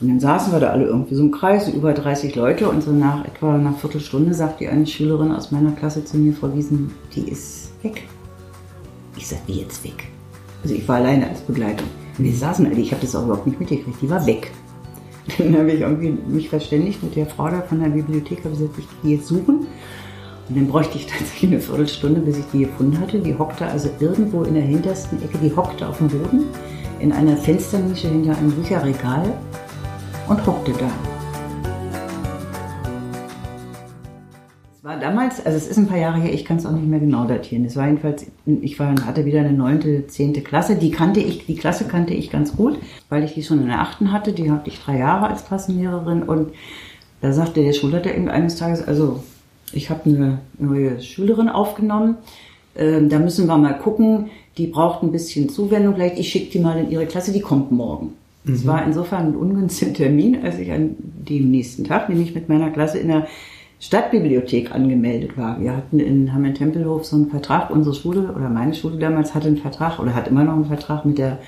Und dann saßen wir da alle irgendwie so im Kreis, über 30 Leute und so nach etwa einer Viertelstunde sagt die eine Schülerin aus meiner Klasse zu mir, Frau Wiesen, die ist weg. Ich sag, wie jetzt weg? Also ich war alleine als Begleitung. Und wir saßen alle, ich habe das auch überhaupt nicht mitgekriegt, die war weg. Dann habe ich irgendwie mich verständigt mit der Frau da von der Bibliothek, habe gesagt, ich gehe jetzt suchen. Und dann bräuchte ich tatsächlich eine Viertelstunde, bis ich die gefunden hatte. Die hockte also irgendwo in der hintersten Ecke, die hockte auf dem Boden in einer Fensternische hinter einem Bücherregal und hockte da. Es war damals, also es ist ein paar Jahre her, ich kann es auch nicht mehr genau datieren. Es war jedenfalls, ich war, hatte wieder eine neunte, zehnte Klasse. Die kannte ich, die Klasse kannte ich ganz gut, weil ich die schon in der achten hatte. Die hatte ich drei Jahre als Klassenlehrerin und da sagte der Schulleiter eines Tages, also ich habe eine neue Schülerin aufgenommen. Ähm, da müssen wir mal gucken. Die braucht ein bisschen Zuwendung. Vielleicht ich schicke die mal in ihre Klasse. Die kommt morgen. Es mhm. war insofern ein ungünstiger Termin, als ich an dem nächsten Tag, nämlich mit meiner Klasse in der Stadtbibliothek angemeldet war. Wir hatten in Hamm-Tempelhof so einen Vertrag. Unsere Schule oder meine Schule damals hatte einen Vertrag oder hat immer noch einen Vertrag mit der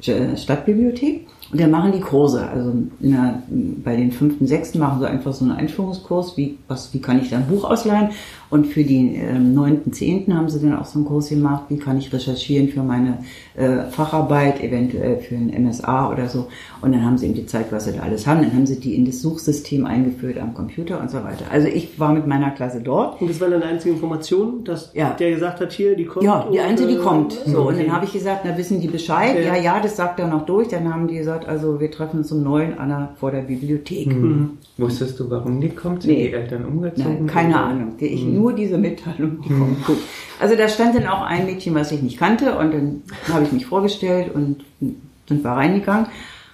Stadtbibliothek. Und dann machen die Kurse. Also der, bei den fünften, sechsten machen sie einfach so einen Einführungskurs, wie, was, wie kann ich da ein Buch ausleihen. Und für die ähm, neunten, zehnten haben sie dann auch so einen Kurs gemacht, wie kann ich recherchieren für meine äh, Facharbeit, eventuell für ein MSA oder so. Und dann haben sie ihm gezeigt, was sie da alles haben. Dann haben sie die in das Suchsystem eingeführt am Computer und so weiter. Also ich war mit meiner Klasse dort. Und das war dann die einzige Information, dass ja. der gesagt hat, hier, die kommt? Ja, die einzige, die äh, kommt. So, okay. und dann habe ich gesagt, na wissen die Bescheid? Okay. Ja, ja, das sagt er noch durch. Dann haben die gesagt, also wir treffen uns um neun an der, vor der Bibliothek. Mhm. Wusstest du, warum die kommt? Sind nee. die Eltern umgezogen? Nein, keine oder? Ahnung. Ich, mhm nur diese Mitteilung, die kommt gut. Also da stand dann auch ein Mädchen, was ich nicht kannte und dann habe ich mich vorgestellt und sind wir reingegangen.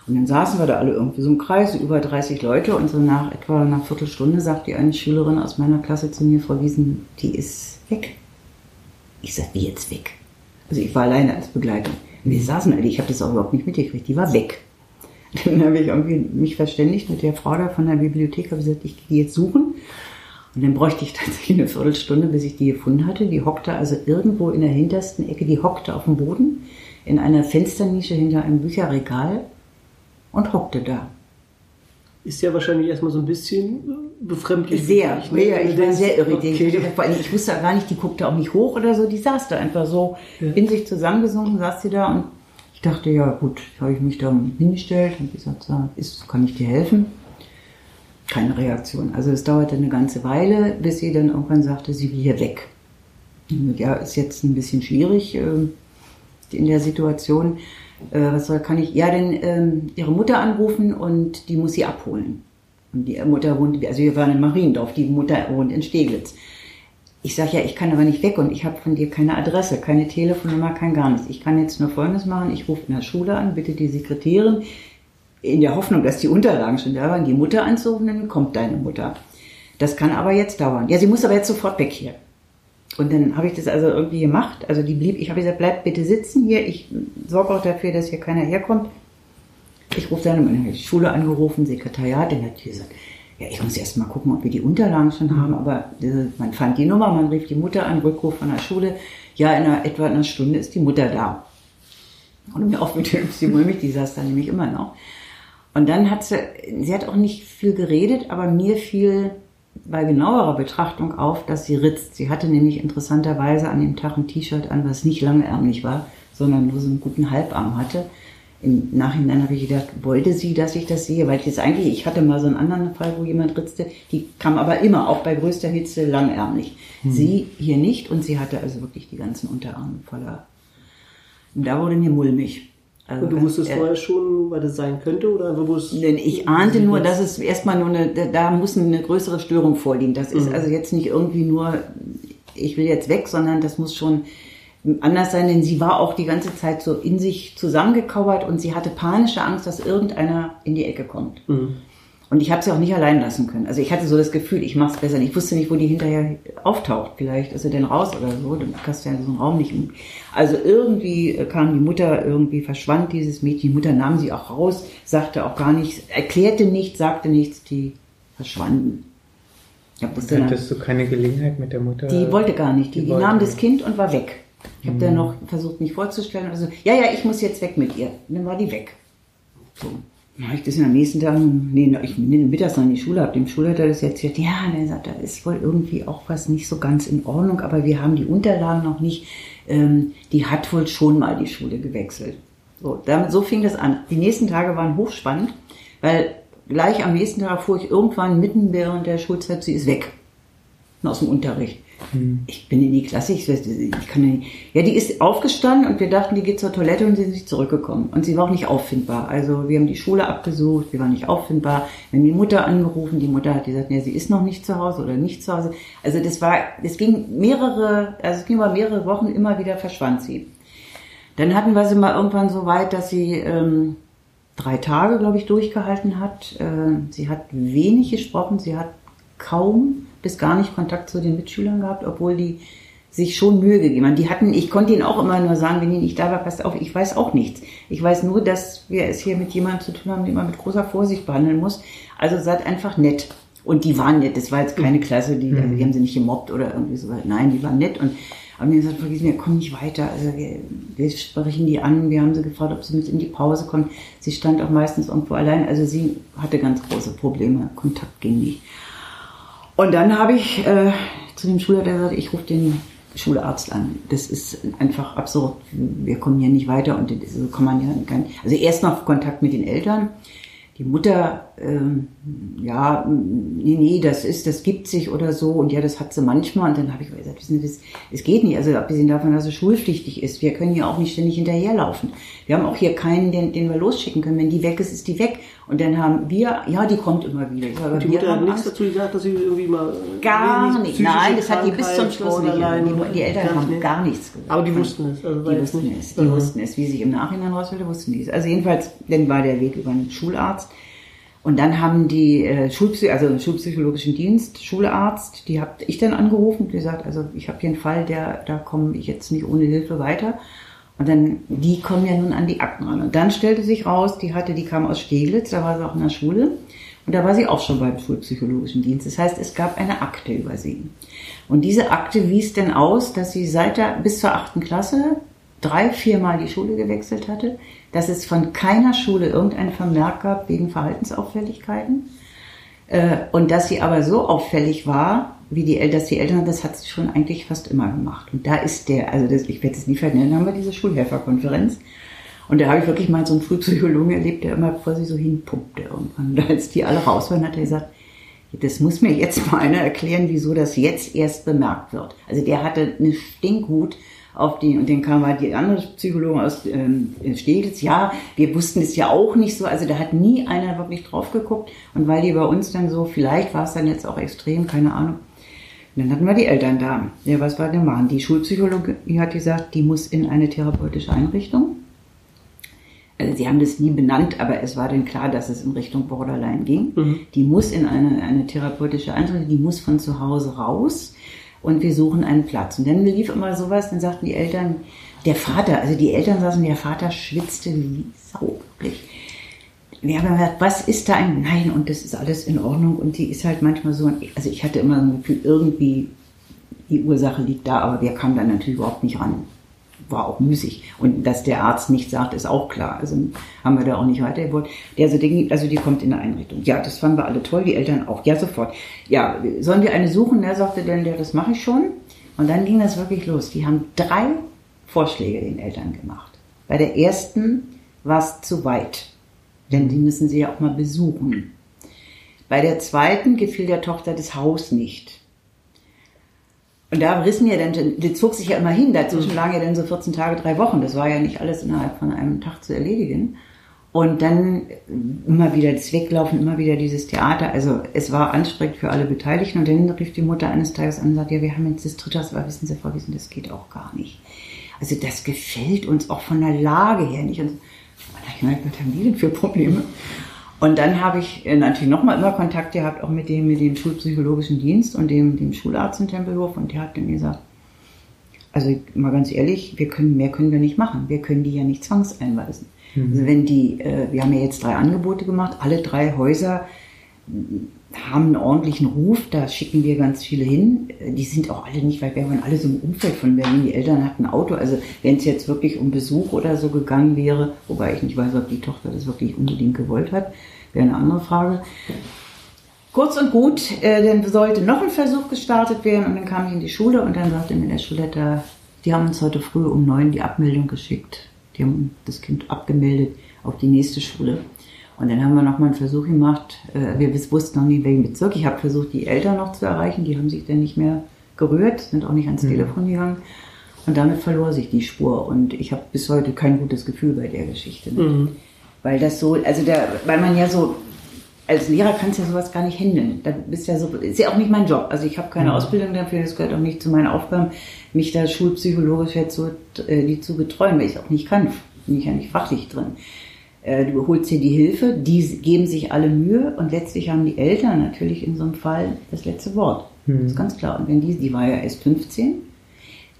Und dann saßen wir da alle irgendwie so im Kreis, über 30 Leute und so nach etwa einer Viertelstunde sagt die eine Schülerin aus meiner Klasse zu mir, Frau Wiesen, die ist weg. Ich sag, wie jetzt weg? Also ich war alleine als Begleitung. wir saßen alle, ich habe das auch überhaupt nicht mitgekriegt, die war weg. Dann habe ich irgendwie mich verständigt mit der Frau da von der Bibliothek, habe gesagt, ich gehe jetzt suchen. Und dann bräuchte ich tatsächlich eine Viertelstunde, bis ich die gefunden hatte. Die hockte also irgendwo in der hintersten Ecke, die hockte auf dem Boden in einer Fensternische hinter einem Bücherregal und hockte da. Ist ja wahrscheinlich erstmal so ein bisschen befremdlich. Sehr, ne? ja, ich war sehr irritiert. Okay. Vor allem, ich wusste gar nicht, die guckte auch nicht hoch oder so, die saß da einfach so ja. in sich zusammengesunken, saß sie da und ich dachte, ja gut, habe ich mich da hingestellt und gesagt, ist, kann ich dir helfen? Keine Reaktion. Also es dauerte eine ganze Weile, bis sie dann irgendwann sagte, sie will hier weg. Ja, ist jetzt ein bisschen schwierig äh, in der Situation. Äh, was soll, kann ich? Ja, denn ähm, ihre Mutter anrufen und die muss sie abholen. Und die Mutter wohnt, also wir waren in Mariendorf, die Mutter wohnt in Steglitz. Ich sage ja, ich kann aber nicht weg und ich habe von dir keine Adresse, keine Telefonnummer, kein gar nichts. Ich kann jetzt nur Folgendes machen, ich rufe in der Schule an, bitte die Sekretärin, in der Hoffnung, dass die Unterlagen schon da waren, die Mutter anzurufen, dann kommt deine Mutter. Das kann aber jetzt dauern. Ja, sie muss aber jetzt sofort weg hier. Und dann habe ich das also irgendwie gemacht. Also die blieb, ich habe gesagt, bleib bitte sitzen hier. Ich sorge auch dafür, dass hier keiner herkommt. Ich rufe dann in die Schule angerufen, Sekretariat, dann hat die gesagt, ja, ich muss erst mal gucken, ob wir die Unterlagen schon haben, aber äh, man fand die Nummer, man rief die Mutter an, Rückruf von der Schule. Ja, in einer, etwa einer Stunde ist die Mutter da. Und mir auch mit dem Mulmig, die saß da nämlich immer noch. Und dann hat sie, sie hat auch nicht viel geredet, aber mir fiel bei genauerer Betrachtung auf, dass sie ritzt. Sie hatte nämlich interessanterweise an dem Tag ein T-Shirt an, was nicht langärmlich war, sondern nur so einen guten Halbarm hatte. Im Nachhinein habe ich gedacht, wollte sie, dass ich das sehe? Weil jetzt eigentlich, ich hatte mal so einen anderen Fall, wo jemand ritzte, die kam aber immer, auch bei größter Hitze, langärmlich. Mhm. Sie hier nicht und sie hatte also wirklich die ganzen Unterarme voller. Und da wurde mir mulmig. Also, und du wusstest äh, vorher schon, was das sein könnte, oder Denn ich ahnte nur, dass es erstmal nur eine, da muss eine größere Störung vorliegen. Das ist mhm. also jetzt nicht irgendwie nur, ich will jetzt weg, sondern das muss schon anders sein, denn sie war auch die ganze Zeit so in sich zusammengekauert und sie hatte panische Angst, dass irgendeiner in die Ecke kommt. Mhm. Und ich habe sie auch nicht allein lassen können. Also ich hatte so das Gefühl, ich mache es besser. Ich wusste nicht, wo die hinterher auftaucht. Vielleicht ist sie denn raus oder so. Dann kannst du ja so einen Raum nicht. Also irgendwie kam die Mutter, irgendwie verschwand dieses Mädchen. Die Mutter nahm sie auch raus, sagte auch gar nichts, erklärte nichts, sagte nichts. Die verschwanden. Ja, Hattest du keine Gelegenheit mit der Mutter? Die wollte gar nicht. Die, die, die nahm das Kind und war weg. Ich habe mhm. dann noch versucht, mich vorzustellen. Also, ja, ja, ich muss jetzt weg mit ihr. Und dann war die weg. So. Habe ich das am nächsten Tag, nee, ich bin mittags noch in die Schule, habe dem Schulleiter das erzählt, ja, der sagt, da ist wohl irgendwie auch was nicht so ganz in Ordnung, aber wir haben die Unterlagen noch nicht, ähm, die hat wohl schon mal die Schule gewechselt. So, damit, so fing das an. Die nächsten Tage waren hochspannend, weil gleich am nächsten Tag fuhr ich irgendwann mitten während der Schulzeit, sie ist weg aus dem Unterricht. Hm. Ich bin in die Klasse, ich, ich kann ja nicht. Ja, die ist aufgestanden und wir dachten, die geht zur Toilette und sie ist nicht zurückgekommen. Und sie war auch nicht auffindbar. Also wir haben die Schule abgesucht, sie war nicht auffindbar. Wir haben die Mutter angerufen, die Mutter hat gesagt, ja, sie ist noch nicht zu Hause oder nicht zu Hause. Also das war, es ging mehrere, also es ging über mehrere Wochen immer wieder verschwand sie. Dann hatten wir sie mal irgendwann so weit, dass sie ähm, drei Tage, glaube ich, durchgehalten hat. Äh, sie hat wenig gesprochen, sie hat kaum bis gar nicht Kontakt zu den Mitschülern gehabt, obwohl die sich schon Mühe gegeben haben. Die hatten, ich konnte ihnen auch immer nur sagen, wenn ich nicht da war, passt auf, ich weiß auch nichts. Ich weiß nur, dass wir es hier mit jemandem zu tun haben, den man mit großer Vorsicht behandeln muss. Also seid einfach nett. Und die waren nett. Das war jetzt keine Klasse, die, also die haben sie nicht gemobbt oder irgendwie so. Nein, die waren nett und haben mir gesagt, vergiss mir, komm nicht weiter. Also wir, wir sprechen die an. Wir haben sie gefragt, ob sie mit in die Pause kommt. Sie stand auch meistens irgendwo allein. Also sie hatte ganz große Probleme. Kontakt ging nicht. Und dann habe ich äh, zu dem Schulleiter gesagt, ich rufe den Schularzt an. Das ist einfach absurd. Wir kommen hier nicht weiter und so kann man ja gar. Also erst noch Kontakt mit den Eltern die Mutter, ähm, ja, nee, nee, das ist, das gibt sich oder so und ja, das hat sie manchmal und dann habe ich gesagt, wissen Sie, das, es geht nicht, also abgesehen davon, dass sie schulpflichtig ist, wir können ja auch nicht ständig hinterherlaufen. Wir haben auch hier keinen, den, den wir losschicken können. Wenn die weg ist, ist die weg. Und dann haben wir, ja, die kommt immer wieder. Ja, und die Mutter hat nichts dazu gesagt, dass sie irgendwie mal gar nicht, nein, das hat die bis zum Schluss nicht. Die, die Eltern haben gar nichts gesagt. Aber die wussten es. Also die wussten nicht. es, die mhm. wussten es, wie sich im Nachhinein rausstellte, wussten die es. Also jedenfalls, dann war der Weg über einen Schularzt. Und dann haben die äh, Schulpsy also den Schulpsychologischen Dienst, Schularzt, die habe ich dann angerufen und gesagt, also ich habe hier einen Fall, der, da komme ich jetzt nicht ohne Hilfe weiter. Und dann, die kommen ja nun an die Akten ran. Und dann stellte sich raus, die hatte, die kam aus Steglitz, da war sie auch in der Schule. Und da war sie auch schon beim Schulpsychologischen Dienst. Das heißt, es gab eine Akte über sie. Und diese Akte wies denn aus, dass sie seit der, bis zur achten Klasse drei, viermal die Schule gewechselt hatte, dass es von keiner Schule irgendeinen Vermerk gab wegen Verhaltensauffälligkeiten äh, und dass sie aber so auffällig war, wie die, dass die Eltern, das hat sie schon eigentlich fast immer gemacht. Und da ist der, also das, ich werde es nie vernennen, haben wir diese Schulhelferkonferenz. Und da habe ich wirklich mal so einen Frühpsychologen erlebt, der immer vor sie so hinpumpte irgendwann. Und als die alle raus waren, hat er gesagt, das muss mir jetzt mal einer erklären, wieso das jetzt erst bemerkt wird. Also der hatte eine Stinkhut auf die, und dann kam halt die andere Psychologin aus ähm, Steglitz, ja, wir wussten es ja auch nicht so, also da hat nie einer wirklich drauf geguckt und weil die bei uns dann so, vielleicht war es dann jetzt auch extrem, keine Ahnung, und dann hatten wir die Eltern da. Ja, was war denn machen? Die Schulpsychologie hat gesagt, die muss in eine therapeutische Einrichtung. Also sie haben das nie benannt, aber es war dann klar, dass es in Richtung Borderline ging. Mhm. Die muss in eine, eine therapeutische Einrichtung, die muss von zu Hause raus und wir suchen einen Platz. Und dann lief immer sowas, dann sagten die Eltern, der Vater, also die Eltern saßen, der Vater schwitzte wie Sau, wirklich. Wir haben gesagt, was ist da ein Nein und das ist alles in Ordnung und die ist halt manchmal so, also ich hatte immer ein Gefühl, irgendwie die Ursache liegt da, aber wir kamen dann natürlich überhaupt nicht ran war auch müßig. Und dass der Arzt nicht sagt, ist auch klar. Also haben wir da auch nicht weitergewollt. Also also die kommt in eine Einrichtung. Ja, das fanden wir alle toll, die Eltern auch. Ja, sofort. Ja, sollen wir eine suchen? Er sagte dann, ja, das mache ich schon. Und dann ging das wirklich los. Die haben drei Vorschläge den Eltern gemacht. Bei der ersten war es zu weit. Denn die müssen sie ja auch mal besuchen. Bei der zweiten gefiel der Tochter das Haus nicht. Und da rissen ja dann, die zog sich ja immer hin, dazwischen mhm. lagen ja dann so 14 Tage, drei Wochen. Das war ja nicht alles innerhalb von einem Tag zu erledigen. Und dann immer wieder das Weglaufen, immer wieder dieses Theater. Also es war anstrengend für alle Beteiligten. Und dann rief die Mutter eines Tages an und sagte, ja, wir haben jetzt das dritte, aber wissen Sie, Frau Wiesen, das geht auch gar nicht. Also das gefällt uns auch von der Lage her nicht. Und ich meine, was haben die denn für Probleme? Und dann habe ich äh, natürlich nochmal immer Kontakt gehabt, auch mit dem, mit dem Schulpsychologischen Dienst und dem, dem Schularzt in Tempelhof. Und der hat dann gesagt, also mal ganz ehrlich, wir können, mehr können wir nicht machen. Wir können die ja nicht zwangseinweisen. Mhm. Also wenn die, äh, wir haben ja jetzt drei Angebote gemacht, alle drei Häuser haben einen ordentlichen Ruf, da schicken wir ganz viele hin. Die sind auch alle nicht weit weg, waren alle so im Umfeld von Berlin. Die Eltern hatten ein Auto. Also wenn es jetzt wirklich um Besuch oder so gegangen wäre, wobei ich nicht weiß, ob die Tochter das wirklich unbedingt gewollt hat, wäre eine andere Frage. Kurz und gut, äh, dann sollte noch ein Versuch gestartet werden und dann kam ich in die Schule und dann sagte mir der Schulleiter, die haben uns heute früh um neun die Abmeldung geschickt. Die haben das Kind abgemeldet auf die nächste Schule. Und dann haben wir nochmal einen Versuch gemacht. Äh, wir wussten noch nie, welchen Bezirk. Ich habe versucht, die Eltern noch zu erreichen. Die haben sich dann nicht mehr gerührt, sind auch nicht ans mhm. Telefon gegangen. Und damit verlor sich die Spur. Und ich habe bis heute kein gutes Gefühl bei der Geschichte. Mhm. Weil das so, also der, weil man ja so, als Lehrer kannst du ja sowas gar nicht handeln. Da bist ja so, ist ja auch nicht mein Job. Also ich habe keine mhm. Ausbildung dafür, das gehört auch nicht zu meinen Aufgaben, mich da schulpsychologisch jetzt so äh, die zu betreuen, weil ich auch nicht kann. Bin ich ja nicht fachlich drin. Äh, du holst dir die Hilfe, die geben sich alle Mühe und letztlich haben die Eltern natürlich in so einem Fall das letzte Wort. Mhm. Das ist ganz klar. Und wenn die, die war ja erst 15,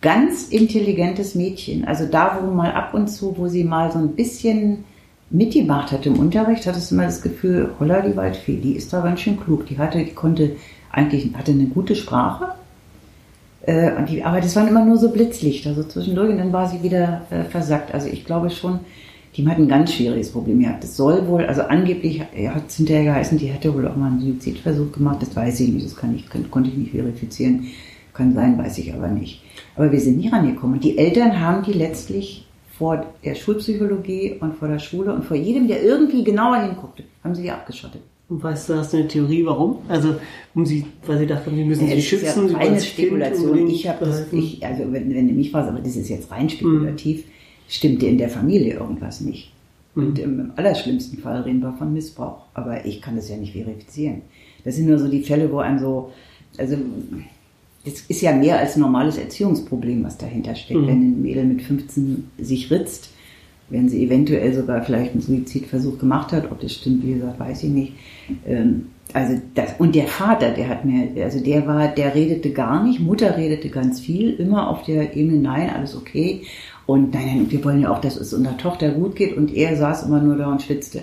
ganz intelligentes Mädchen, also da, wo mal ab und zu, wo sie mal so ein bisschen mitgemacht hat im Unterricht, hattest du immer das Gefühl, holla die Waldfee, die ist da ganz schön klug. Die hatte, die konnte eigentlich, hatte eine gute Sprache. Äh, und die, aber das waren immer nur so Blitzlichter, so zwischendurch und dann war sie wieder äh, versackt. Also ich glaube schon, die hat ein ganz schwieriges Problem gehabt. Das soll wohl, also angeblich hat es hinterher geheißen, die hätte wohl auch mal einen Suizidversuch gemacht. Das weiß ich nicht, das kann ich, konnte ich nicht verifizieren. Kann sein, weiß ich aber nicht. Aber wir sind nie rangekommen. Die Eltern haben die letztlich vor der Schulpsychologie und vor der Schule und vor jedem, der irgendwie genauer hinguckte, haben sie die abgeschottet. Und weißt du, hast du eine Theorie, warum? Also, um sie, weil sie dachten, sie müssen ja, sie schützen. Ja reine Spekulation. Ich habe das, ich, also wenn, wenn du mich fragst, aber das ist jetzt rein spekulativ. Mhm stimmte in der Familie irgendwas nicht. Und mhm. im allerschlimmsten Fall reden wir von Missbrauch. Aber ich kann das ja nicht verifizieren. Das sind nur so die Fälle, wo einem so, also, es ist ja mehr als ein normales Erziehungsproblem, was dahinter steckt. Mhm. Wenn ein Mädel mit 15 sich ritzt, wenn sie eventuell sogar vielleicht einen Suizidversuch gemacht hat, ob das stimmt, wie gesagt, weiß ich nicht. Ähm, also das, und der Vater, der hat mir, also der war, der redete gar nicht, Mutter redete ganz viel, immer auf der Ebene, nein, alles okay. Und nein, nein, wir wollen ja auch, dass es unserer Tochter gut geht. Und er saß immer nur da und schwitzte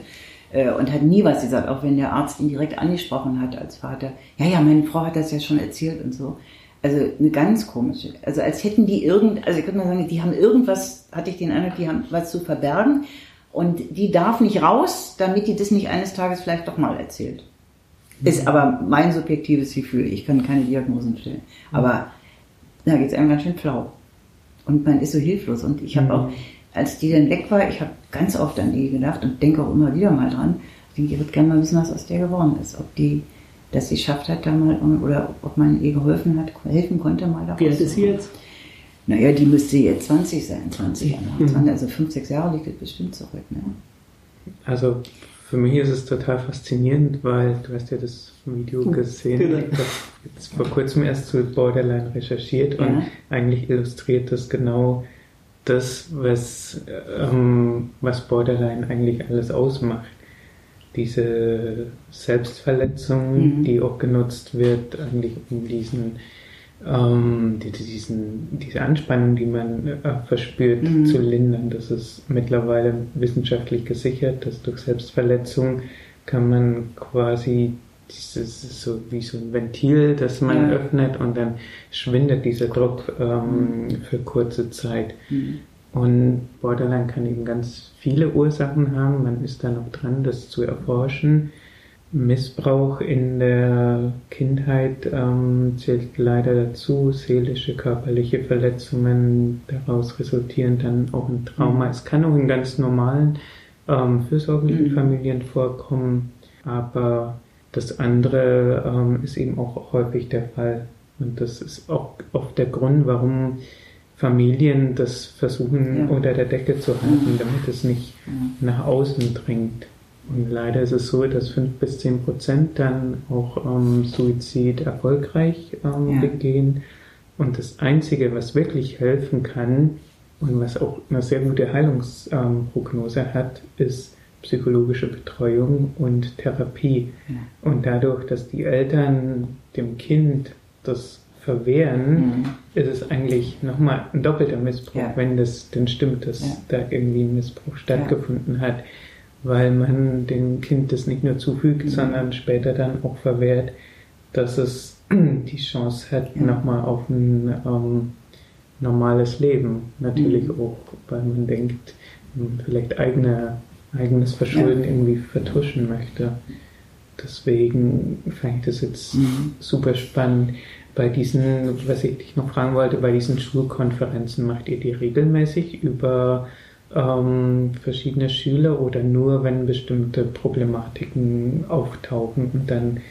äh, und hat nie was gesagt, auch wenn der Arzt ihn direkt angesprochen hat als Vater. Ja, ja, meine Frau hat das ja schon erzählt und so. Also eine ganz komische. Also als hätten die irgend, also ich könnte mal sagen, die haben irgendwas, hatte ich den Eindruck, die haben was zu verbergen und die darf nicht raus, damit die das nicht eines Tages vielleicht doch mal erzählt. Ist aber mein subjektives Gefühl. Ich kann keine Diagnosen stellen. Aber da geht es einem ganz schön flau. Und man ist so hilflos. Und ich habe mhm. auch, als die dann weg war, ich habe ganz oft an die gedacht und denke auch immer wieder mal dran. Ich denke, ich würde gerne mal wissen, was aus der geworden ist. Ob die dass sie schafft hat da mal, oder ob man ihr geholfen hat, helfen konnte mal da Wie alt ist sie jetzt? Naja, die müsste jetzt 20 sein, 20 Jahre. Mhm. Also 5, 6 Jahre liegt das bestimmt zurück. Ne? Also für mich ist es total faszinierend, weil du hast ja das Video oh, gesehen. Genau. Ich habe jetzt vor kurzem erst zu Borderline recherchiert ja. und eigentlich illustriert das genau das, was, ähm, was Borderline eigentlich alles ausmacht. Diese Selbstverletzung, mhm. die auch genutzt wird, eigentlich um diesen ähm, die, diesen, diese Anspannung, die man äh, verspürt, mhm. zu lindern. Das ist mittlerweile wissenschaftlich gesichert, dass durch Selbstverletzung kann man quasi dieses so wie so ein Ventil, das man ja. öffnet und dann schwindet dieser Druck ähm, mhm. für kurze Zeit. Mhm. Und Borderline kann eben ganz viele Ursachen haben. Man ist da noch dran, das zu erforschen. Missbrauch in der Kindheit ähm, zählt leider dazu, seelische, körperliche Verletzungen, daraus resultieren dann auch ein Trauma. Mhm. Es kann auch in ganz normalen, ähm, fürsorglichen mhm. Familien vorkommen, aber das andere ähm, ist eben auch häufig der Fall. Und das ist auch oft der Grund, warum Familien das versuchen ja. unter der Decke zu halten, mhm. damit es nicht nach außen dringt. Und leider ist es so, dass 5 bis 10 Prozent dann auch ähm, Suizid erfolgreich ähm, ja. begehen. Und das Einzige, was wirklich helfen kann und was auch eine sehr gute Heilungsprognose ähm, hat, ist psychologische Betreuung und Therapie. Ja. Und dadurch, dass die Eltern dem Kind das verwehren, mhm. ist es eigentlich nochmal ein doppelter Missbrauch, ja. wenn das denn stimmt, dass da irgendwie ein Missbrauch stattgefunden hat. Weil man dem Kind das nicht nur zufügt, mhm. sondern später dann auch verwehrt, dass es die Chance hat, ja. nochmal auf ein ähm, normales Leben. Natürlich mhm. auch, weil man denkt, vielleicht eigene, eigenes Verschulden ja. irgendwie vertuschen möchte. Deswegen fand ich das jetzt mhm. super spannend. Bei diesen, was ich dich noch fragen wollte, bei diesen Schulkonferenzen, macht ihr die regelmäßig über ähm, verschiedene Schüler oder nur, wenn bestimmte Problematiken auftauchen und dann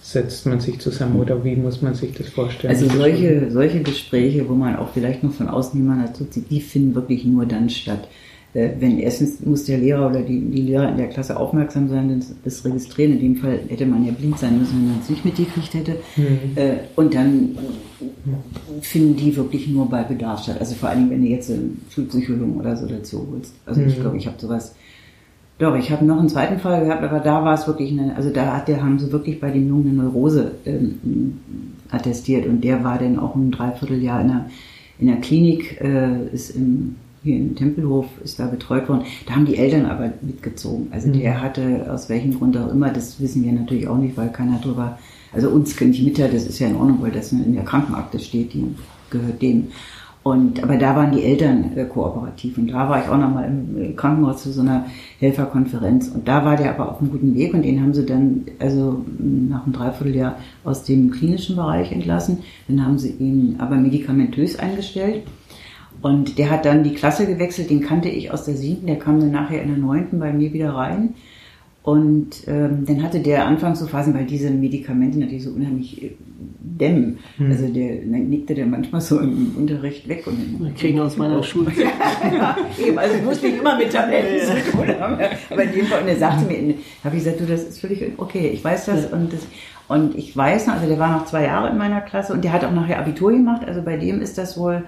setzt man sich zusammen oder wie muss man sich das vorstellen? Also solche, solche Gespräche, wo man auch vielleicht noch von außen jemanden dazu zieht, die finden wirklich nur dann statt. Äh, wenn erstens muss der Lehrer oder die, die Lehrer in der Klasse aufmerksam sein, das, das registrieren. In dem Fall hätte man ja blind sein müssen, wenn man es nicht mitgekriegt hätte. Mhm. Äh, und dann finden die wirklich nur bei Bedarf statt. Also vor allem, wenn du jetzt einen Schulpsychologen oder so dazu holst. Also mhm. ich glaube, ich habe sowas doch, ich habe noch einen zweiten Fall gehabt, aber da war es wirklich eine, also da hat der, haben sie wirklich bei dem Jungen eine Neurose ähm, attestiert und der war dann auch ein Dreivierteljahr in der, in der Klinik, äh, ist im, hier im Tempelhof, ist da betreut worden. Da haben die Eltern aber mitgezogen. Also mhm. der hatte aus welchem Grund auch immer, das wissen wir natürlich auch nicht, weil keiner drüber, also uns können ich mitteilen, das ist ja in Ordnung, weil das in der Krankenakte steht, die gehört denen. Und, aber da waren die Eltern äh, kooperativ und da war ich auch nochmal im äh, Krankenhaus zu so einer Helferkonferenz und da war der aber auf einem guten Weg und den haben sie dann also nach einem Dreivierteljahr aus dem klinischen Bereich entlassen. Dann haben sie ihn aber medikamentös eingestellt und der hat dann die Klasse gewechselt, den kannte ich aus der siebten, der kam dann nachher in der neunten bei mir wieder rein und ähm, dann hatte der anfangs so Phasen, weil diese Medikamente natürlich so unheimlich äh, dämmen. Hm. Also der dann nickte der manchmal so im Unterricht weg. Und dann, kriegen aus meiner Schule. ja, eben, also musste ich immer mit Tabletten zu tun haben. Aber in dem Fall, und er sagte mir, habe ich gesagt, du, das ist völlig okay, ich weiß das. Ja. Und das und ich weiß noch, also der war noch zwei Jahre in meiner Klasse und der hat auch nachher Abitur gemacht. Also bei dem ist das wohl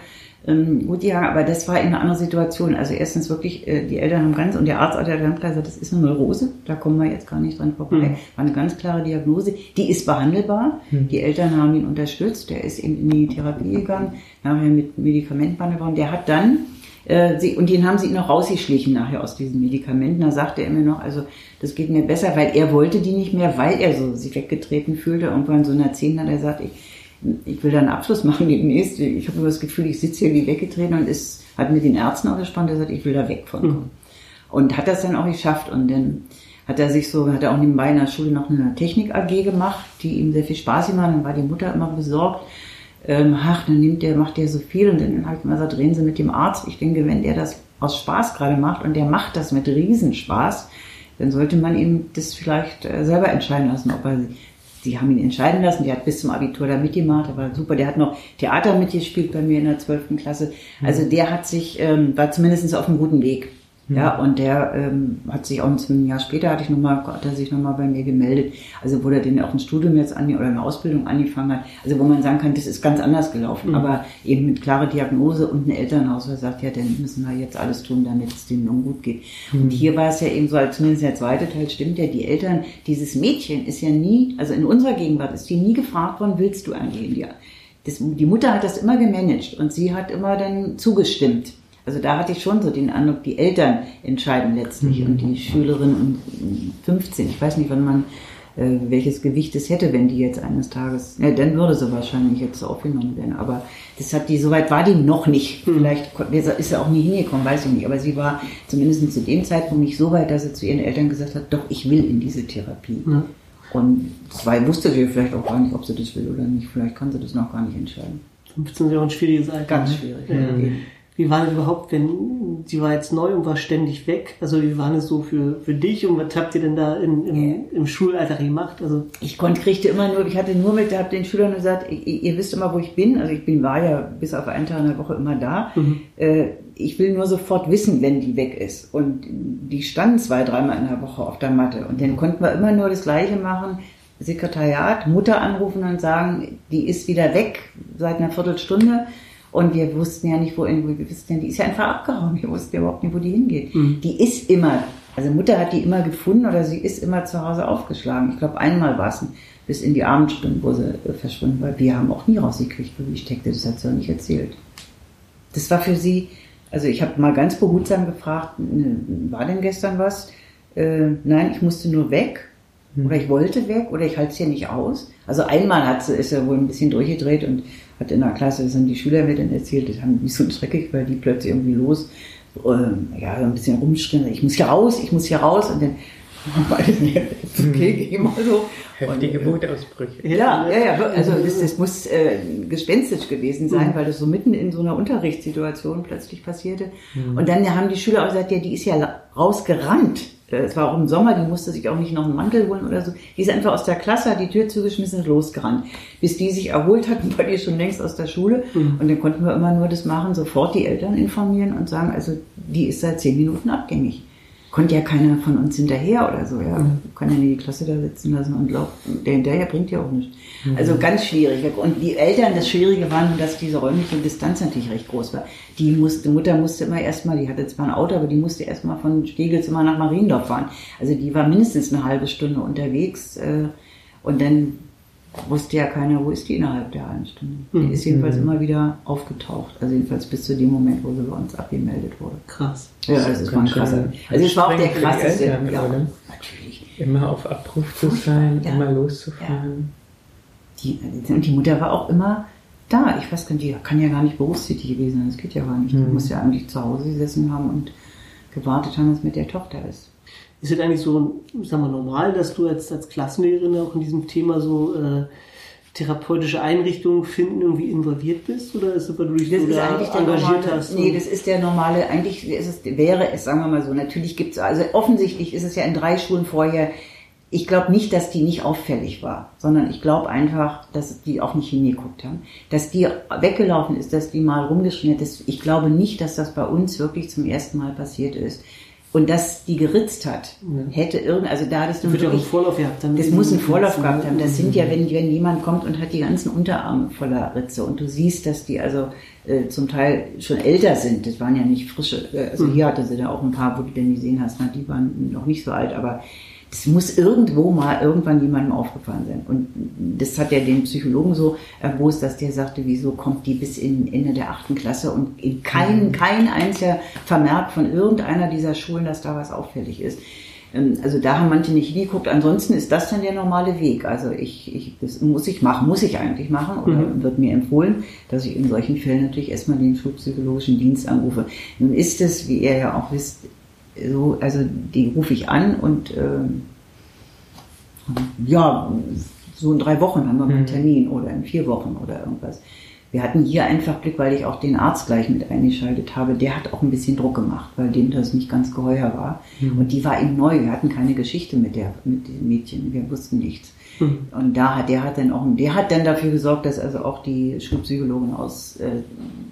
ähm, gut ja, aber das war in einer anderen Situation. Also erstens wirklich, äh, die Eltern haben ganz, und der Arzt hat ja ganz klar gesagt, das ist eine Neurose, da kommen wir jetzt gar nicht dran vorbei. Mhm. War eine ganz klare Diagnose, die ist behandelbar. Mhm. Die Eltern haben ihn unterstützt, der ist eben in die Therapie gegangen, nachher mit Medikamenten behandelt worden. Der hat dann äh, sie, und den haben sie ihn noch rausgeschlichen nachher aus diesen Medikamenten. Da sagte er mir noch, also das geht mir besser, weil er wollte die nicht mehr, weil er so sich weggetreten fühlte. Irgendwann so in der Zehn hat er gesagt, ich, ich will da einen Abschluss machen demnächst. Ich habe immer das Gefühl, ich sitze hier wie weggetreten und ist, hat mit den Ärzten auch gespannt, der sagt, ich will da weg von. Mhm. Und hat das dann auch geschafft. Und dann hat er sich so, hat er auch nebenbei in der Schule noch eine Technik AG gemacht, die ihm sehr viel Spaß gemacht hat. Dann war die Mutter immer besorgt. Ähm, ach, dann nimmt der, macht der so viel. Und dann habe ich immer gesagt, reden Sie mit dem Arzt. Ich denke, wenn der das aus Spaß gerade macht und der macht das mit Riesenspaß, dann sollte man ihm das vielleicht äh, selber entscheiden lassen, ob er die haben ihn entscheiden lassen. Der hat bis zum Abitur da mitgemacht, der war super. Der hat noch Theater mitgespielt bei mir in der 12. Klasse. Also mhm. der hat sich, ähm, war zumindest auf einem guten Weg. Ja, und der ähm, hat sich auch ein Jahr später hatte ich noch mal, hat er sich nochmal bei mir gemeldet. Also wo er denn auch ein Studium jetzt an oder eine Ausbildung angefangen hat. Also wo man sagen kann, das ist ganz anders gelaufen, mhm. aber eben mit klarer Diagnose und ein Elternhaus, wo er sagt, ja, dann müssen wir jetzt alles tun, damit es dem Jungen gut geht. Mhm. Und hier war es ja eben so, als zumindest der zweite Teil stimmt ja, die Eltern, dieses Mädchen ist ja nie, also in unserer Gegenwart ist die nie gefragt worden, willst du eigentlich in das, die Mutter hat das immer gemanagt und sie hat immer dann zugestimmt. Also da hatte ich schon so den Eindruck, die Eltern entscheiden letztlich mhm. und die Schülerin um 15. Ich weiß nicht, wann man äh, welches Gewicht es hätte, wenn die jetzt eines Tages, ja, dann würde sie wahrscheinlich jetzt aufgenommen werden. Aber das hat die, soweit war die noch nicht. Mhm. Vielleicht ist sie auch nie hingekommen, weiß ich nicht. Aber sie war zumindest zu dem Zeitpunkt nicht so weit, dass sie zu ihren Eltern gesagt hat, doch, ich will in diese Therapie. Mhm. Und zwei wusste sie vielleicht auch gar nicht, ob sie das will oder nicht. Vielleicht kann sie das noch gar nicht entscheiden. 15 Jahre ein schwieriges Alter. Ganz ne? schwierig. Ja. Wie war das überhaupt, wenn sie war jetzt neu und war ständig weg? Also wie war das so für, für dich und was habt ihr denn da in, im, im Schulalltag gemacht? Also ich konnte, kriegte immer nur, ich hatte nur mit, hab den Schülern gesagt, ihr, ihr, wisst immer, wo ich bin. Also ich bin, war ja bis auf einen Tag in der Woche immer da. Mhm. Äh, ich will nur sofort wissen, wenn die weg ist. Und die standen zwei, dreimal in der Woche auf der Matte. Und dann konnten wir immer nur das Gleiche machen. Sekretariat, Mutter anrufen und sagen, die ist wieder weg seit einer Viertelstunde und wir wussten ja nicht, wo, wir wussten ja, die ist ja einfach abgehauen. Wir wussten ja überhaupt nicht, wo die hingeht. Mhm. Die ist immer, also Mutter hat die immer gefunden oder sie ist immer zu Hause aufgeschlagen. Ich glaube, einmal war es bis in die Abendstunden, wo sie äh, verschwunden war. Wir haben auch nie rausgekriegt, wo die steckte. Das hat sie auch nicht erzählt. Das war für sie, also ich habe mal ganz behutsam gefragt, war denn gestern was? äh, nein, ich musste nur weg. Oder ich wollte weg oder ich halte es hier nicht aus. Also einmal hat sie, ist er wohl ein bisschen durchgedreht und hat in der Klasse, das haben die Schüler mir dann erzählt, das haben die so schrecklich, weil die plötzlich irgendwie los, äh, ja, so ein bisschen rumschreien, ich muss hier raus, ich muss hier raus und dann okay, mal so. Heftige Wutausbrüche. Ja, ja, ja, also das, das muss äh, gespenstisch gewesen sein, mhm. weil das so mitten in so einer Unterrichtssituation plötzlich passierte. Mhm. Und dann haben die Schüler auch gesagt, ja, die ist ja rausgerannt. Es war auch im Sommer, die musste sich auch nicht noch einen Mantel holen oder so. Die ist einfach aus der Klasse, hat die Tür zugeschmissen und losgerannt. Bis die sich erholt hatten, war die schon längst aus der Schule. Mhm. Und dann konnten wir immer nur das machen, sofort die Eltern informieren und sagen, also die ist seit zehn Minuten abgängig konnte ja keiner von uns hinterher oder so, ja. Mhm. Kann ja nicht die Klasse da sitzen lassen und glaubt, der hinterher bringt ja auch nichts. Mhm. Also ganz schwierig. Und die Eltern, das Schwierige war nur, dass diese räumliche Distanz natürlich recht groß war. Die musste, Mutter musste immer erstmal, die hatte zwar ein Auto, aber die musste erstmal von Steglitz immer nach Mariendorf fahren. Also die war mindestens eine halbe Stunde unterwegs, äh, und dann wusste ja keiner, wo ist die innerhalb der halben Stunde. Die mhm. ist jedenfalls mhm. immer wieder aufgetaucht. Also jedenfalls bis zu dem Moment, wo sie bei uns abgemeldet wurde. Krass. Ja, also es war ein krasser. Also es war auch der krasseste. Eltern, ja, oder? natürlich. Immer auf Abruf zu sein, ja. immer loszufahren. Ja. Die, und die Mutter war auch immer da. Ich weiß gar nicht, die kann ja gar nicht berufstätig gewesen sein. Das geht ja gar nicht. Mhm. Die muss ja eigentlich zu Hause gesessen haben und gewartet haben, was mit der Tochter ist. Ist es eigentlich so, sagen wir, normal, dass du als, als Klassenlehrerin auch in diesem Thema so äh, therapeutische Einrichtungen finden, irgendwie involviert bist? Oder ist es, weil du dich das so da engagiert normale, hast? Nee, das ist der normale, eigentlich ist es, wäre es, sagen wir mal so, natürlich gibt es, also offensichtlich ist es ja in drei Schulen vorher, ich glaube nicht, dass die nicht auffällig war, sondern ich glaube einfach, dass die auch nicht hingeguckt haben. Dass die weggelaufen ist, dass die mal rumgeschrien hat. Das, ich glaube nicht, dass das bei uns wirklich zum ersten Mal passiert ist und dass die geritzt hat, ja. hätte irgend, also da das, das wird ja einen Vorlauf gehabt. Dann das muss einen Vorlauf gehabt haben. Das sind ja, wenn, wenn jemand kommt und hat die ganzen Unterarme voller Ritze und du siehst, dass die also äh, zum Teil schon älter sind. Das waren ja nicht frische. Äh, also mhm. hier hatte sie da auch ein paar, wo du denn gesehen hast, na, die waren noch nicht so alt, aber das muss irgendwo mal irgendwann jemandem aufgefallen sein. Und das hat ja den Psychologen so erbost, dass der sagte, wieso kommt die bis in Ende der achten Klasse und in kein, mhm. kein einziger Vermerk von irgendeiner dieser Schulen, dass da was auffällig ist. Ähm, also da haben manche nicht hingeguckt. Ansonsten ist das dann der normale Weg. Also ich, ich das muss ich machen, muss ich eigentlich machen oder mhm. wird mir empfohlen, dass ich in solchen Fällen natürlich erstmal den schulpsychologischen Dienst anrufe. Nun ist es, wie ihr ja auch wisst, so, also die rufe ich an und ähm, ja, so in drei Wochen haben wir mal einen mhm. Termin oder in vier Wochen oder irgendwas. Wir hatten hier einfach Glück, weil ich auch den Arzt gleich mit eingeschaltet habe. Der hat auch ein bisschen Druck gemacht, weil dem das nicht ganz geheuer war. Mhm. Und die war ihm neu. Wir hatten keine Geschichte mit der, mit dem Mädchen. Wir wussten nichts. Mhm. Und da hat, der hat dann auch, der hat dann dafür gesorgt, dass also auch die Schulpsychologin aus äh,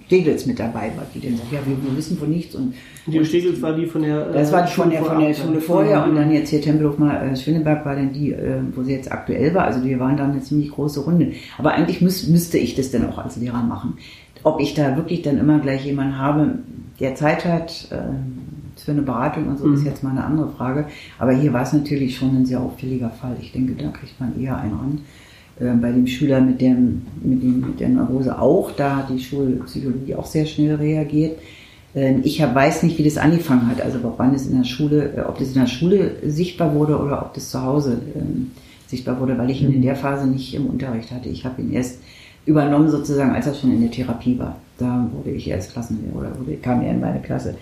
Steglitz mit dabei war, die dann sagt, ja, wir, wir wissen von nichts. Und, die Steglitz war die von der, äh, das war die von der, von der Schule vorher mhm. und dann jetzt hier Tempelhof mal, äh, Schöneberg war dann die, äh, wo sie jetzt aktuell war. Also wir waren dann eine ziemlich große Runde. Aber eigentlich müß, müsste ich das dann auch als Lehrer machen. Ob ich da wirklich dann immer gleich jemanden habe, der Zeit hat, äh, für eine Beratung und so mhm. ist jetzt mal eine andere Frage. Aber hier war es natürlich schon ein sehr auffälliger Fall. Ich denke, da kriegt man eher einen an. Äh, bei dem Schüler mit, dem, mit, dem, mit der Neurose auch, da hat die Schulpsychologie auch sehr schnell reagiert. Äh, ich hab, weiß nicht, wie das angefangen hat, also wann es in der Schule, äh, ob das in der Schule sichtbar wurde oder ob das zu Hause ähm, sichtbar wurde, weil ich ihn in mhm. der Phase nicht im Unterricht hatte. Ich habe ihn erst übernommen sozusagen, als er schon in der Therapie war. Da wurde ich erst Klassenlehrer oder wurde, kam er in meine Klasse.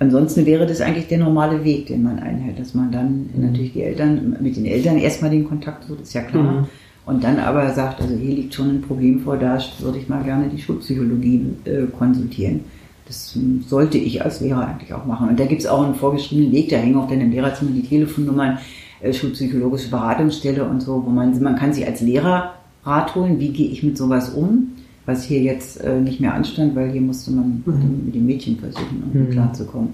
Ansonsten wäre das eigentlich der normale Weg, den man einhält, dass man dann mhm. natürlich die Eltern, mit den Eltern erstmal den Kontakt sucht, ist ja klar. Mhm. Und dann aber sagt, also hier liegt schon ein Problem vor, da würde ich mal gerne die Schulpsychologie äh, konsultieren. Das hm, sollte ich als Lehrer eigentlich auch machen. Und da gibt es auch einen vorgeschriebenen Weg, da hängen auch dann im Lehrerzimmer die Telefonnummern, äh, schulpsychologische Beratungsstelle und so, wo man, man kann sich als Lehrer Rat holen, wie gehe ich mit sowas um was hier jetzt äh, nicht mehr anstand, weil hier musste man mhm. mit den Mädchen versuchen, um mhm. klarzukommen.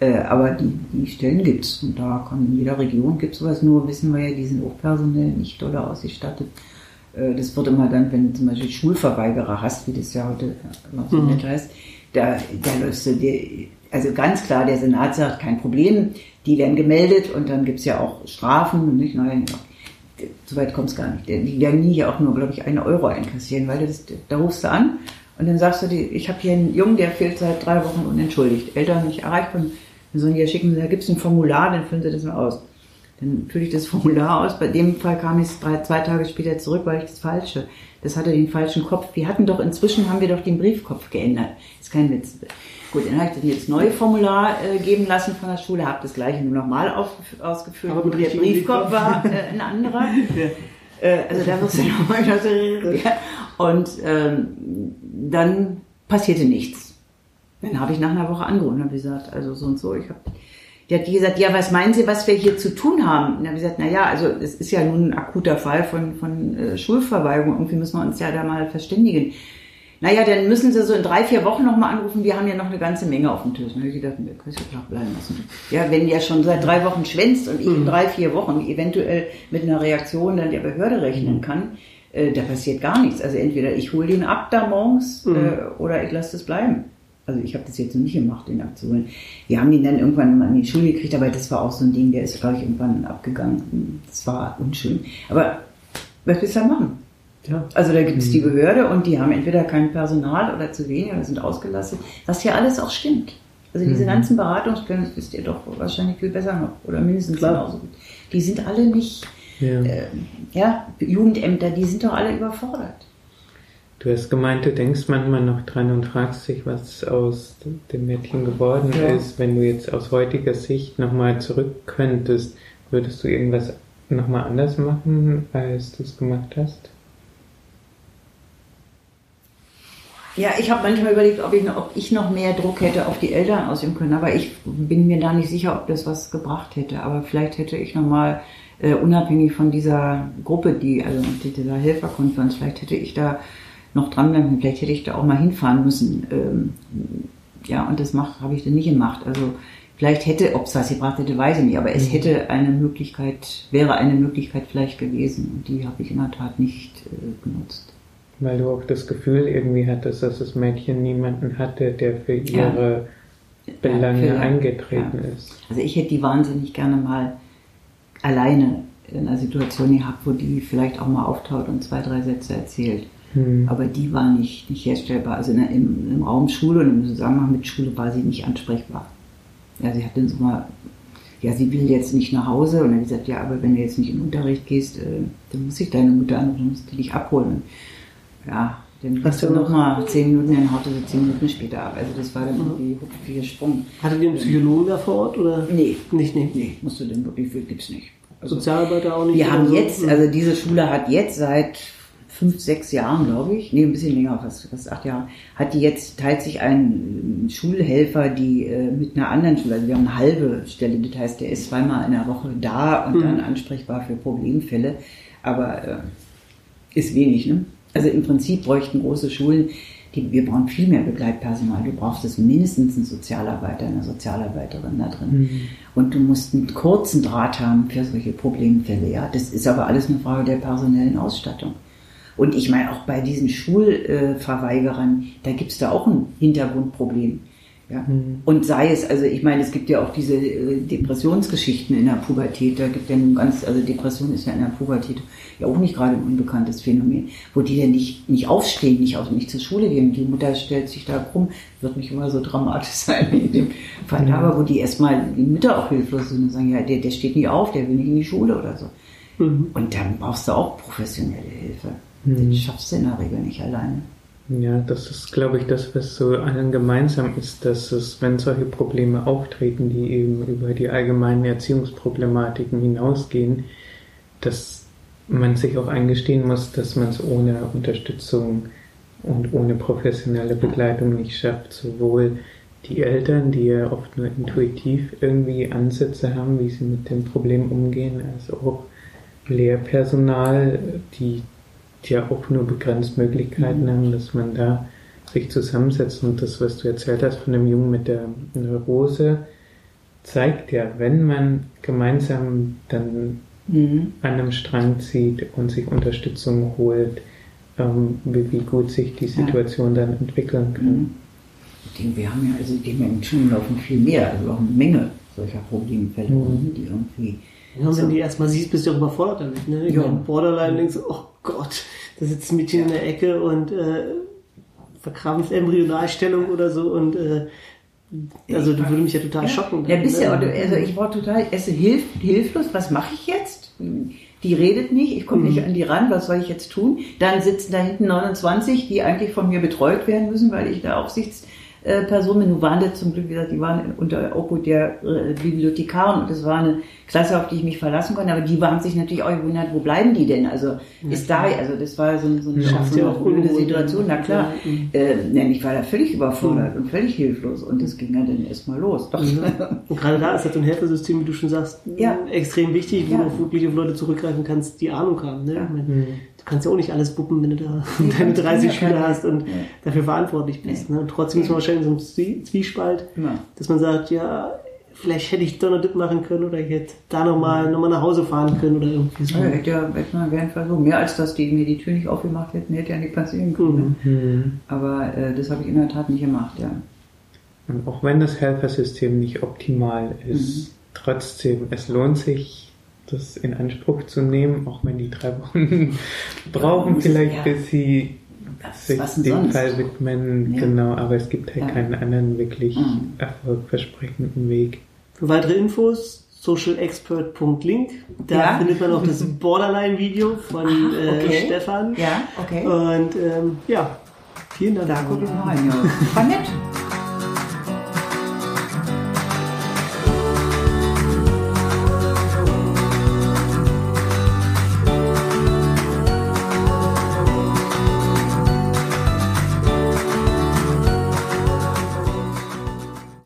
Äh, aber die, die Stellen gibt's und da kann in jeder Region gibt sowas, nur wissen wir ja, die sind auch personell nicht doll ausgestattet. Äh, das wird immer dann, wenn du zum Beispiel Schulverweigerer hast, wie das ja heute noch so mhm. nett heißt, da, da läufst du dir, also ganz klar, der Senat sagt, kein Problem, die werden gemeldet und dann gibt's ja auch Strafen, nicht? Nein, so weit kommt es gar nicht. Die werden nie hier auch nur, glaube ich, eine Euro einkassieren, weil das, da rufst du an und dann sagst du, die, ich habe hier einen Jungen, der fehlt seit drei Wochen unentschuldigt. Eltern nicht erreichbar. Dann sollen die ja schicken, da gibt es ein Formular, dann füllen sie das mal aus. Dann fülle ich das Formular aus. Bei dem Fall kam ich drei, zwei Tage später zurück, weil ich das Falsche. Das hatte den falschen Kopf. Wir hatten doch, inzwischen haben wir doch den Briefkopf geändert. Ist kein Witz. Gut, dann habe ich dann jetzt neue Formular äh, geben lassen von der Schule, habe das gleiche nur nochmal ausgefüllt. Aber der Briefkopf war äh, ein anderer. ja. äh, also da wirst du nochmal ja. Und ähm, dann passierte nichts. Dann habe ich nach einer Woche angerufen und habe gesagt, also so und so, ich habe die hat gesagt, ja, was meinen Sie, was wir hier zu tun haben? Und dann habe ich gesagt, na ja, also es ist ja nun ein akuter Fall von, von äh, Schulverweigerung. Irgendwie müssen wir uns ja da mal verständigen. Naja, dann müssen Sie so in drei, vier Wochen nochmal anrufen. Wir haben ja noch eine ganze Menge auf dem Tisch. Dann habe ich gedacht, wir können es ja bleiben lassen. Ja, wenn der schon seit drei Wochen schwänzt und ich in mhm. drei, vier Wochen eventuell mit einer Reaktion dann der Behörde rechnen mhm. kann, äh, da passiert gar nichts. Also entweder ich hole den ab da morgens mhm. äh, oder ich lasse es bleiben. Also ich habe das jetzt noch nicht gemacht, den abzuholen. Wir haben ihn dann irgendwann mal in die Schule gekriegt, aber das war auch so ein Ding, der ist, glaube ich, irgendwann abgegangen. Das war unschön. Aber was willst du da machen? Ja. Also da gibt es mhm. die Behörde und die haben entweder kein Personal oder zu wenig oder sind ausgelastet, was ja alles auch stimmt. Also diese mhm. ganzen Beratungspläne, das wisst ihr doch wahrscheinlich viel besser noch oder mindestens Klar. genauso gut. Die sind alle nicht, ja. Äh, ja, Jugendämter, die sind doch alle überfordert. Du hast gemeint, du denkst manchmal noch dran und fragst dich, was aus dem Mädchen geworden ja. ist. Wenn du jetzt aus heutiger Sicht nochmal zurück könntest, würdest du irgendwas nochmal anders machen, als du es gemacht hast? Ja, ich habe manchmal überlegt, ob ich, ob ich, noch mehr Druck hätte auf die Eltern ausüben können, aber ich bin mir da nicht sicher, ob das was gebracht hätte. Aber vielleicht hätte ich nochmal, äh, unabhängig von dieser Gruppe, die, also dieser Helferkonferenz, vielleicht hätte ich da noch dranbleiben. Vielleicht hätte ich da auch mal hinfahren müssen. Ähm, ja, und das habe ich dann nicht gemacht. Also vielleicht hätte, ob es was gebracht hätte, weiß ich nicht, aber es mhm. hätte eine Möglichkeit, wäre eine Möglichkeit vielleicht gewesen. Und die habe ich in der Tat nicht äh, genutzt. Weil du auch das Gefühl irgendwie hattest, dass das Mädchen niemanden hatte, der für ihre ja. Belange ja, für, eingetreten ja. ist. Also ich hätte die wahnsinnig gerne mal alleine in einer Situation gehabt, wo die vielleicht auch mal auftaucht und zwei, drei Sätze erzählt. Hm. Aber die war nicht, nicht herstellbar. Also der, im, im, Raum Schule und im Zusammenhang mit Schule war sie nicht ansprechbar. Ja, sie hat dann so mal, ja, sie will jetzt nicht nach Hause. Und dann gesagt, ja, aber wenn du jetzt nicht in den Unterricht gehst, äh, dann muss ich deine Mutter anrufen, dann musst du dich abholen. Ja, dann hast du noch mal zehn Minuten in Haut oder zehn Minuten später ab. Also das war dann mhm. irgendwie viel gesprungen. Hatte die einen Psychologen da vor Ort? Oder? Nee. Nicht, nee. Nee, musst du denn wirklich, gibt's nicht. Also, Sozialarbeiter auch nicht? Wir haben jetzt, also diese Schule hat jetzt seit fünf, sechs Jahren, glaube ich, nee, ein bisschen länger, fast, fast acht Jahre, hat die jetzt, teilt sich ein Schulhelfer, die äh, mit einer anderen Schule, also wir haben eine halbe Stelle, das heißt, der ist zweimal in der Woche da und mhm. dann ansprechbar für Problemfälle, aber äh, ist wenig, ne? Also im Prinzip bräuchten große Schulen, die, wir brauchen viel mehr Begleitpersonal. Du brauchst es mindestens einen Sozialarbeiter, eine Sozialarbeiterin da drin. Mhm. Und du musst einen kurzen Draht haben für solche Problemfälle. Ja, das ist aber alles eine Frage der personellen Ausstattung. Und ich meine, auch bei diesen Schulverweigerern, da gibt es da auch ein Hintergrundproblem. Ja? Mhm. Und sei es, also ich meine, es gibt ja auch diese äh, Depressionsgeschichten in der Pubertät. Da gibt ja nun ganz, also Depression ist ja in der Pubertät ja auch nicht gerade ein unbekanntes Phänomen, wo die dann nicht, nicht aufstehen, nicht, auf, nicht zur Schule gehen. Die Mutter stellt sich da krumm, wird nicht immer so dramatisch sein wie in dem Fall, mhm. aber wo die erstmal die Mütter auch hilflos sind und sagen, ja, der, der steht nicht auf, der will nicht in die Schule oder so. Mhm. Und dann brauchst du auch professionelle Hilfe. Mhm. Das schaffst du in der Regel nicht alleine. Ja, das ist, glaube ich, das, was so allen gemeinsam ist, dass es, wenn solche Probleme auftreten, die eben über die allgemeinen Erziehungsproblematiken hinausgehen, dass man sich auch eingestehen muss, dass man es ohne Unterstützung und ohne professionelle Begleitung nicht schafft. Sowohl die Eltern, die ja oft nur intuitiv irgendwie Ansätze haben, wie sie mit dem Problem umgehen, als auch Lehrpersonal, die die ja auch nur begrenzt Möglichkeiten mhm. haben, dass man da sich zusammensetzt. Und das, was du erzählt hast von dem Jungen mit der Neurose, zeigt ja, wenn man gemeinsam dann mhm. an einem Strang zieht und sich Unterstützung holt, ähm, wie, wie, gut sich die Situation ja. dann entwickeln kann. Mhm. Ich denke, wir haben ja also die Menschen laufen viel mehr, also auch eine Menge solcher Problemfälle, mhm. die irgendwie. Ja, wenn du die erstmal siehst, bist du auch überfordert damit. Ne? Ja. Borderline denkst, oh Gott, da sitzt ein Mädchen in der Ecke und äh, verkrampft Embryonalstellung oder so und äh, Also du würde mich ja total ja. schocken. Ja, bist ja, ne? also ich war total, esse hilf, hilflos, was mache ich jetzt? Die redet nicht, ich komme mhm. nicht an die ran, was soll ich jetzt tun? Dann sitzen da hinten 29, die eigentlich von mir betreut werden müssen, weil ich da Aufsichts äh, Personen. Nun waren das zum Glück, wie gesagt, die waren unter Obhut der äh, Bibliothekarin und das war eine Klasse, auf die ich mich verlassen konnte. Aber die waren sich natürlich auch gewundert, wo bleiben die denn? Also ist da, also das war so, so eine, ja, so eine blöde Situation. Na klar, äh, ne, ich war da völlig überfordert mhm. und völlig hilflos und das ging ja dann erstmal los. Doch. Und gerade da ist halt so ein Helfersystem, wie du schon sagst, ja. extrem wichtig, wo ja. du wirklich auf Leute zurückgreifen kannst, die Ahnung haben. Ne? Du kannst ja auch nicht alles wuppen, wenn du da deine 30 Schüler hast und ja. dafür verantwortlich bist. Ne? Und trotzdem ist man wahrscheinlich in so einem Zwiespalt, ja. dass man sagt, ja, vielleicht hätte ich da noch das machen können oder ich hätte da nochmal noch mal nach Hause fahren können oder irgendwie so. Ja, hätte ja hätte man Fall so. Mehr als dass die mir die Tür nicht aufgemacht hätten, hätte ja nicht passieren können. Mhm. mhm. Aber äh, das habe ich in der Tat nicht gemacht, ja. Und auch wenn das Helfersystem nicht optimal ist, mhm. trotzdem, es lohnt sich, das in Anspruch zu nehmen, auch wenn die drei Wochen brauchen, ja, vielleicht ja. bis sie sich dem sonst? Fall widmen. Ja. Genau, aber es gibt halt keinen anderen wirklich mhm. erfolgversprechenden Weg. Für weitere Infos socialexpert.link. Da ja. findet man auch das Borderline-Video von ah, okay. äh, Stefan. Ja, okay. Und ähm, ja, vielen Dank. Da gucke ich mal rein. Ja. War nett.